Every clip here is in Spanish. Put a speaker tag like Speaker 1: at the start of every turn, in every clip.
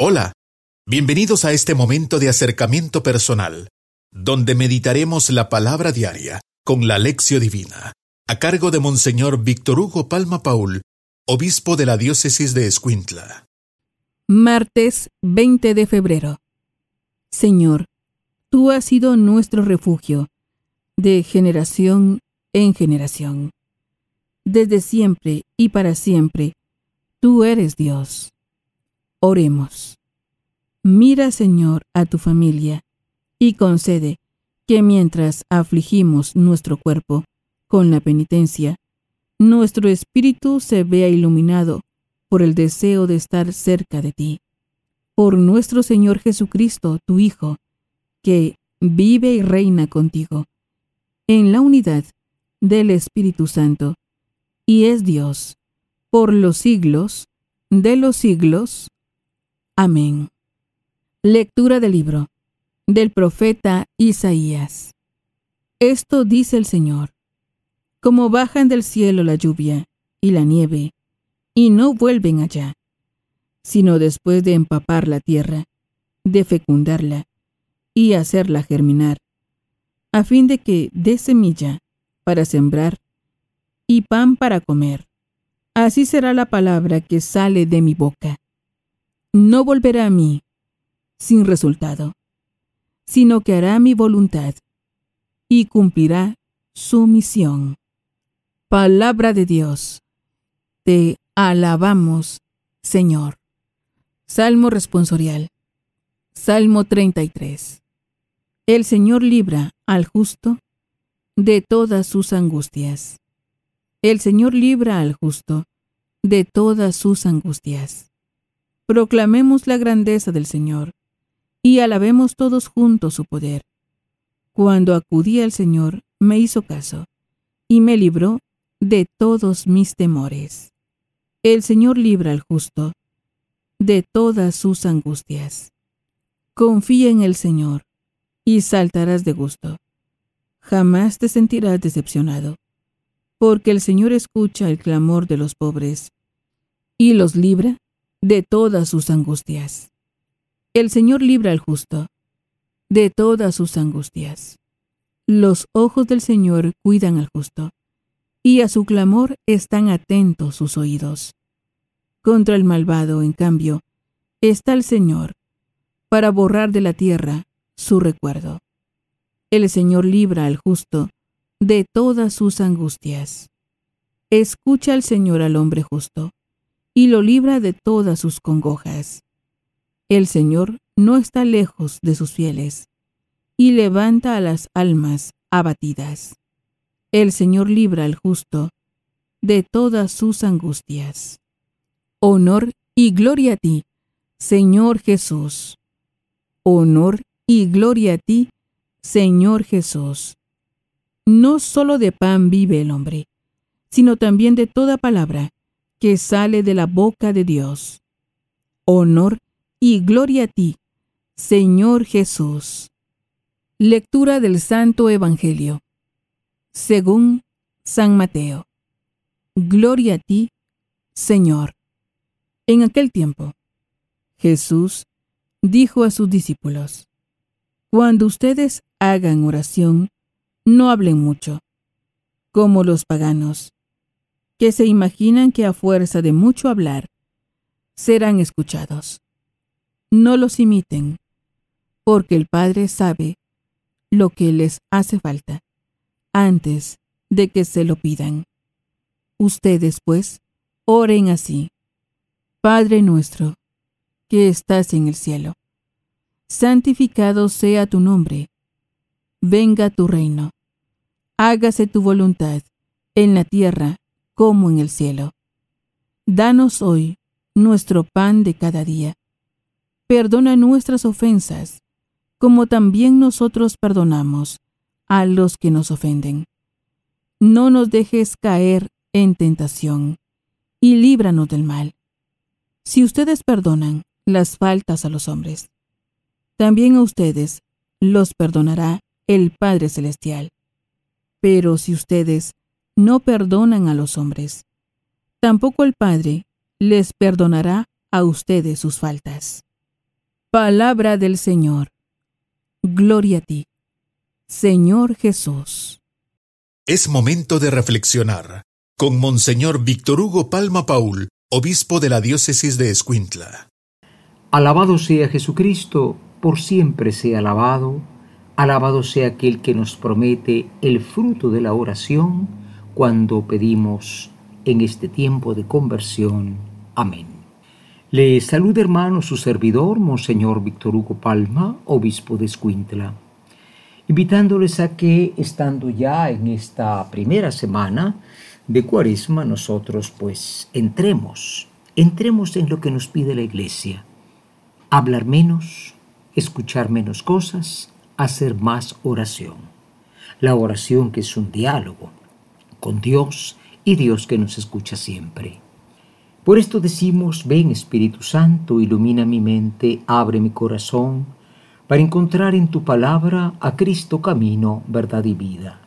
Speaker 1: Hola, bienvenidos a este momento de acercamiento personal, donde meditaremos la palabra diaria con la lección divina, a cargo de Monseñor Víctor Hugo Palma Paul, obispo de la diócesis de Escuintla.
Speaker 2: Martes 20 de febrero. Señor, tú has sido nuestro refugio, de generación en generación. Desde siempre y para siempre, tú eres Dios. Oremos. Mira, Señor, a tu familia y concede que mientras afligimos nuestro cuerpo con la penitencia, nuestro espíritu se vea iluminado por el deseo de estar cerca de ti. Por nuestro Señor Jesucristo, tu Hijo, que vive y reina contigo, en la unidad del Espíritu Santo, y es Dios, por los siglos de los siglos. Amén. Lectura del libro del profeta Isaías. Esto dice el Señor. Como bajan del cielo la lluvia y la nieve, y no vuelven allá, sino después de empapar la tierra, de fecundarla y hacerla germinar, a fin de que dé semilla para sembrar y pan para comer. Así será la palabra que sale de mi boca no volverá a mí sin resultado, sino que hará mi voluntad y cumplirá su misión. Palabra de Dios. Te alabamos, Señor. Salmo responsorial. Salmo 33. El Señor libra al justo de todas sus angustias. El Señor libra al justo de todas sus angustias proclamemos la grandeza del Señor y alabemos todos juntos su poder. Cuando acudí al Señor, me hizo caso y me libró de todos mis temores. El Señor libra al justo de todas sus angustias. Confía en el Señor y saltarás de gusto. Jamás te sentirás decepcionado, porque el Señor escucha el clamor de los pobres y los libra de todas sus angustias. El Señor libra al justo de todas sus angustias. Los ojos del Señor cuidan al justo, y a su clamor están atentos sus oídos. Contra el malvado, en cambio, está el Señor, para borrar de la tierra su recuerdo. El Señor libra al justo de todas sus angustias. Escucha al Señor al hombre justo y lo libra de todas sus congojas. El Señor no está lejos de sus fieles, y levanta a las almas abatidas. El Señor libra al justo de todas sus angustias. Honor y gloria a ti, Señor Jesús. Honor y gloria a ti, Señor Jesús. No solo de pan vive el hombre, sino también de toda palabra que sale de la boca de Dios. Honor y gloria a ti, Señor Jesús. Lectura del Santo Evangelio. Según San Mateo. Gloria a ti, Señor. En aquel tiempo, Jesús dijo a sus discípulos, Cuando ustedes hagan oración, no hablen mucho, como los paganos que se imaginan que a fuerza de mucho hablar serán escuchados. No los imiten, porque el Padre sabe lo que les hace falta antes de que se lo pidan. Ustedes, pues, oren así. Padre nuestro, que estás en el cielo, santificado sea tu nombre, venga tu reino, hágase tu voluntad en la tierra como en el cielo. Danos hoy nuestro pan de cada día. Perdona nuestras ofensas, como también nosotros perdonamos a los que nos ofenden. No nos dejes caer en tentación, y líbranos del mal. Si ustedes perdonan las faltas a los hombres, también a ustedes los perdonará el Padre Celestial. Pero si ustedes no perdonan a los hombres. Tampoco el Padre les perdonará a ustedes sus faltas. Palabra del Señor. Gloria a ti, Señor Jesús.
Speaker 1: Es momento de reflexionar con Monseñor Víctor Hugo Palma Paul, obispo de la diócesis de Escuintla.
Speaker 3: Alabado sea Jesucristo, por siempre sea alabado. Alabado sea aquel que nos promete el fruto de la oración cuando pedimos en este tiempo de conversión. Amén. Le saluda hermano su servidor, Monseñor Víctor Hugo Palma, obispo de Escuintla, invitándoles a que, estando ya en esta primera semana de Cuaresma, nosotros pues entremos, entremos en lo que nos pide la Iglesia, hablar menos, escuchar menos cosas, hacer más oración. La oración que es un diálogo con Dios y Dios que nos escucha siempre. Por esto decimos, ven Espíritu Santo, ilumina mi mente, abre mi corazón, para encontrar en tu palabra a Cristo camino, verdad y vida.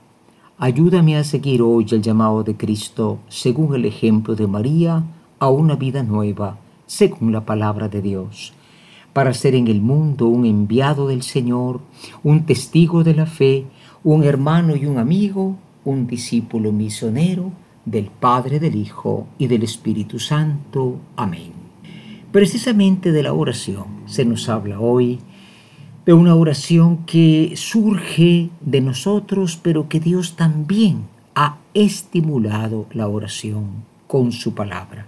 Speaker 3: Ayúdame a seguir hoy el llamado de Cristo, según el ejemplo de María, a una vida nueva, según la palabra de Dios, para ser en el mundo un enviado del Señor, un testigo de la fe, un hermano y un amigo, un discípulo misionero, del Padre, del Hijo y del Espíritu Santo. Amén. Precisamente de la oración se nos habla hoy, de una oración que surge de nosotros, pero que Dios también ha estimulado la oración con su palabra.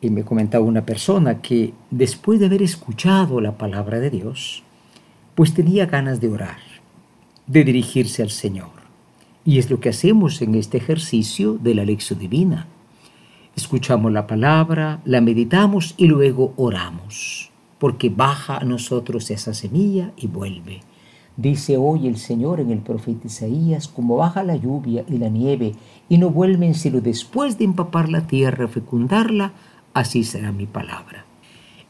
Speaker 3: Y me comentaba una persona que después de haber escuchado la palabra de Dios, pues tenía ganas de orar, de dirigirse al Señor. Y es lo que hacemos en este ejercicio de la lección divina. Escuchamos la palabra, la meditamos y luego oramos, porque baja a nosotros esa semilla y vuelve. Dice hoy el Señor en el profeta Isaías, como baja la lluvia y la nieve y no vuelven sino después de empapar la tierra, fecundarla, así será mi palabra.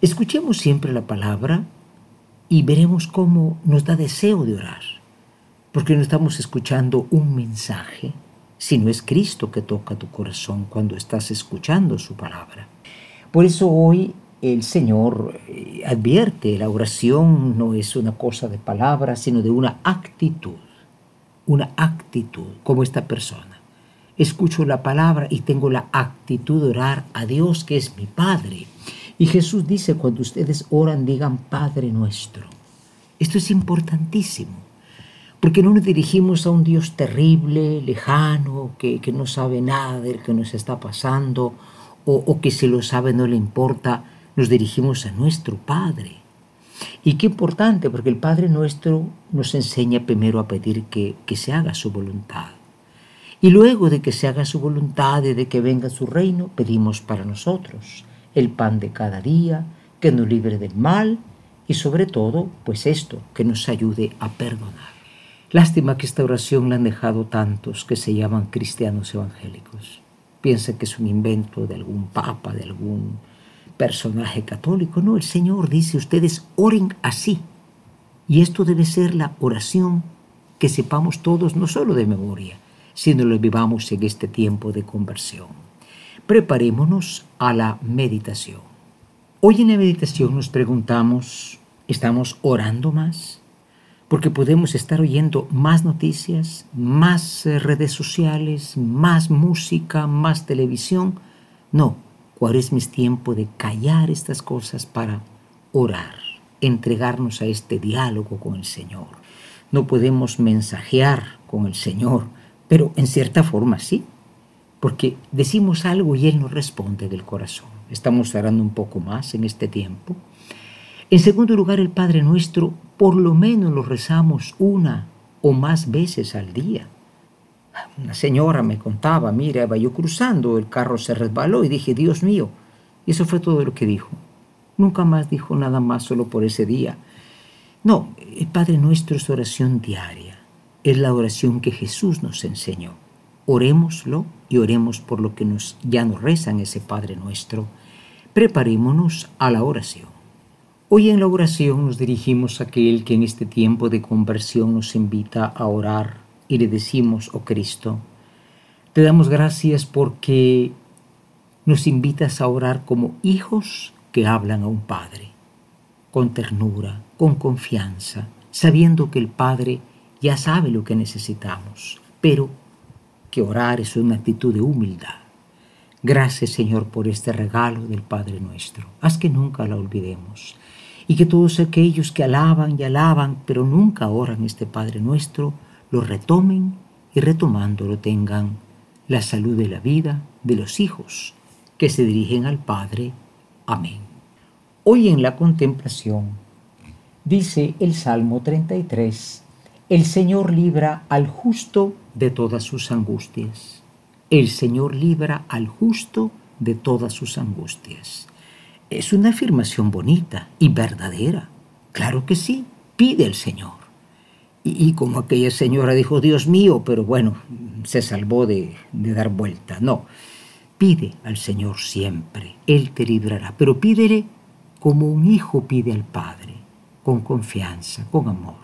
Speaker 3: Escuchemos siempre la palabra y veremos cómo nos da deseo de orar porque no estamos escuchando un mensaje, sino es Cristo que toca tu corazón cuando estás escuchando su palabra. Por eso hoy el Señor eh, advierte, la oración no es una cosa de palabras, sino de una actitud, una actitud como esta persona. Escucho la palabra y tengo la actitud de orar a Dios que es mi Padre. Y Jesús dice, cuando ustedes oran, digan Padre nuestro. Esto es importantísimo porque no nos dirigimos a un Dios terrible, lejano, que, no sabe nada de lo que nos está pasando, o, que si lo sabe no le importa, nos dirigimos a nuestro Padre. Y qué importante, porque el Padre nuestro nos enseña primero a pedir que, que se haga su voluntad. Y luego de que se haga su voluntad y de que venga su reino, pedimos para nosotros el pan de cada día, que nos libre del mal y sobre todo, pues esto, que nos ayude a perdonar. Lástima que esta oración la han dejado tantos que se llaman cristianos evangélicos. Piensan que es un invento de algún papa, de algún personaje católico. No, el Señor dice, ustedes oren así. Y esto debe ser la oración que sepamos todos, no solo de memoria, sino lo vivamos en este tiempo de conversión. Preparémonos a la meditación. Hoy en la meditación nos preguntamos, ¿estamos orando más? Porque podemos estar oyendo más noticias, más eh, redes sociales, más música, más televisión. No, cuaresma es tiempo de callar estas cosas para orar, entregarnos a este diálogo con el Señor. No podemos mensajear con el Señor, pero en cierta forma sí, porque decimos algo y Él nos responde del corazón. Estamos orando un poco más en este tiempo en segundo lugar, el Padre Nuestro por lo menos lo rezamos una o más veces al día. Una señora me contaba, mira, iba yo cruzando, el carro se resbaló y dije, Dios mío. Y eso fue todo lo que dijo. Nunca más dijo nada más solo por ese día. No, el Padre Nuestro es oración diaria. Es la oración que Jesús nos enseñó. Orémoslo y oremos por lo que ya nos rezan ese Padre Nuestro. Preparémonos a la oración. Hoy en la oración nos dirigimos a aquel que en este tiempo de conversión nos invita a orar y le decimos, oh Cristo, te damos gracias porque nos invitas a orar como hijos que hablan a un Padre, con ternura, con confianza, sabiendo que el Padre ya sabe lo que necesitamos, pero que orar es una actitud de humildad. Gracias Señor por este regalo del Padre nuestro. Haz que nunca la olvidemos y que todos aquellos que alaban y alaban, pero nunca oran este Padre nuestro, lo retomen y retomándolo tengan la salud de la vida de los hijos que se dirigen al Padre. Amén. Hoy en la contemplación dice el Salmo 33, el Señor libra al justo de todas sus angustias. El Señor libra al justo de todas sus angustias. Es una afirmación bonita y verdadera. Claro que sí, pide el Señor. Y, como aquella señora dijo, Dios mío, pero bueno, se salvó de, de dar vuelta. No, pide al Señor siempre, Él te librará, pero pídele como un hijo pide al Padre, con confianza, con amor.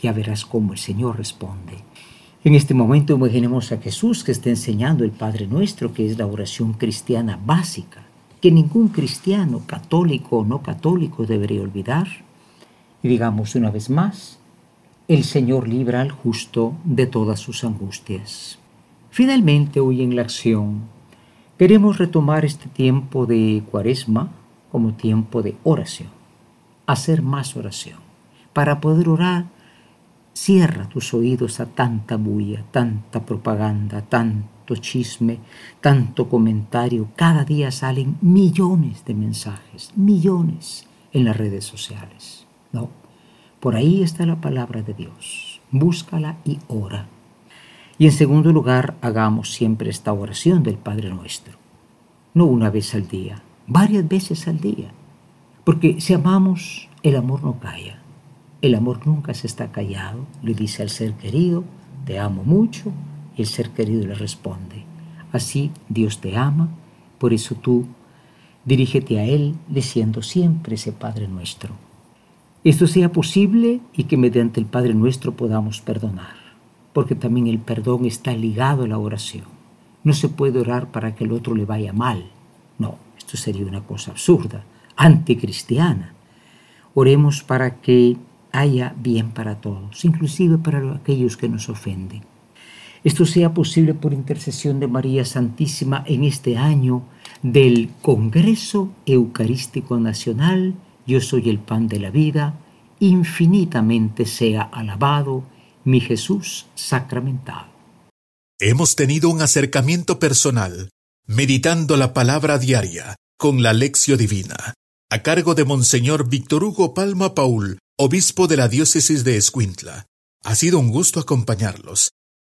Speaker 3: Ya verás cómo el Señor responde. En este momento imaginemos a Jesús que está enseñando el Padre Nuestro, que es la oración cristiana básica que ningún cristiano, católico o no católico, debería olvidar. Y digamos una vez más, el Señor libra al justo de todas sus angustias. Finalmente, hoy en la acción, queremos retomar este tiempo de cuaresma como tiempo de oración, hacer más oración. Para poder orar, cierra tus oídos a tanta bulla, tanta propaganda, tanto chisme, tanto comentario. Cada día salen millones de mensajes, millones en las redes sociales. No, por ahí está la palabra de Dios. Búscala y ora. Y en segundo lugar, hagamos siempre esta oración del Padre Nuestro. No una vez al día, varias veces al día. Porque si amamos, el amor no calla. El amor nunca se está callado. Le dice al ser querido, te amo mucho, el ser querido le responde. Así Dios te ama, por eso tú dirígete a Él diciendo siempre ese Padre nuestro. Esto sea posible y que mediante el Padre nuestro podamos perdonar, porque también el perdón está ligado a la oración. No se puede orar para que el otro le vaya mal. No, esto sería una cosa absurda, anticristiana. Oremos para que haya bien para todos, inclusive para aquellos que nos ofenden. Esto sea posible por intercesión de María Santísima en este año del Congreso Eucarístico Nacional. Yo soy el pan de la vida. Infinitamente sea alabado mi Jesús sacramentado.
Speaker 1: Hemos tenido un acercamiento personal, meditando la palabra diaria con la lección divina, a cargo de Monseñor Víctor Hugo Palma Paul, obispo de la diócesis de Escuintla. Ha sido un gusto acompañarlos.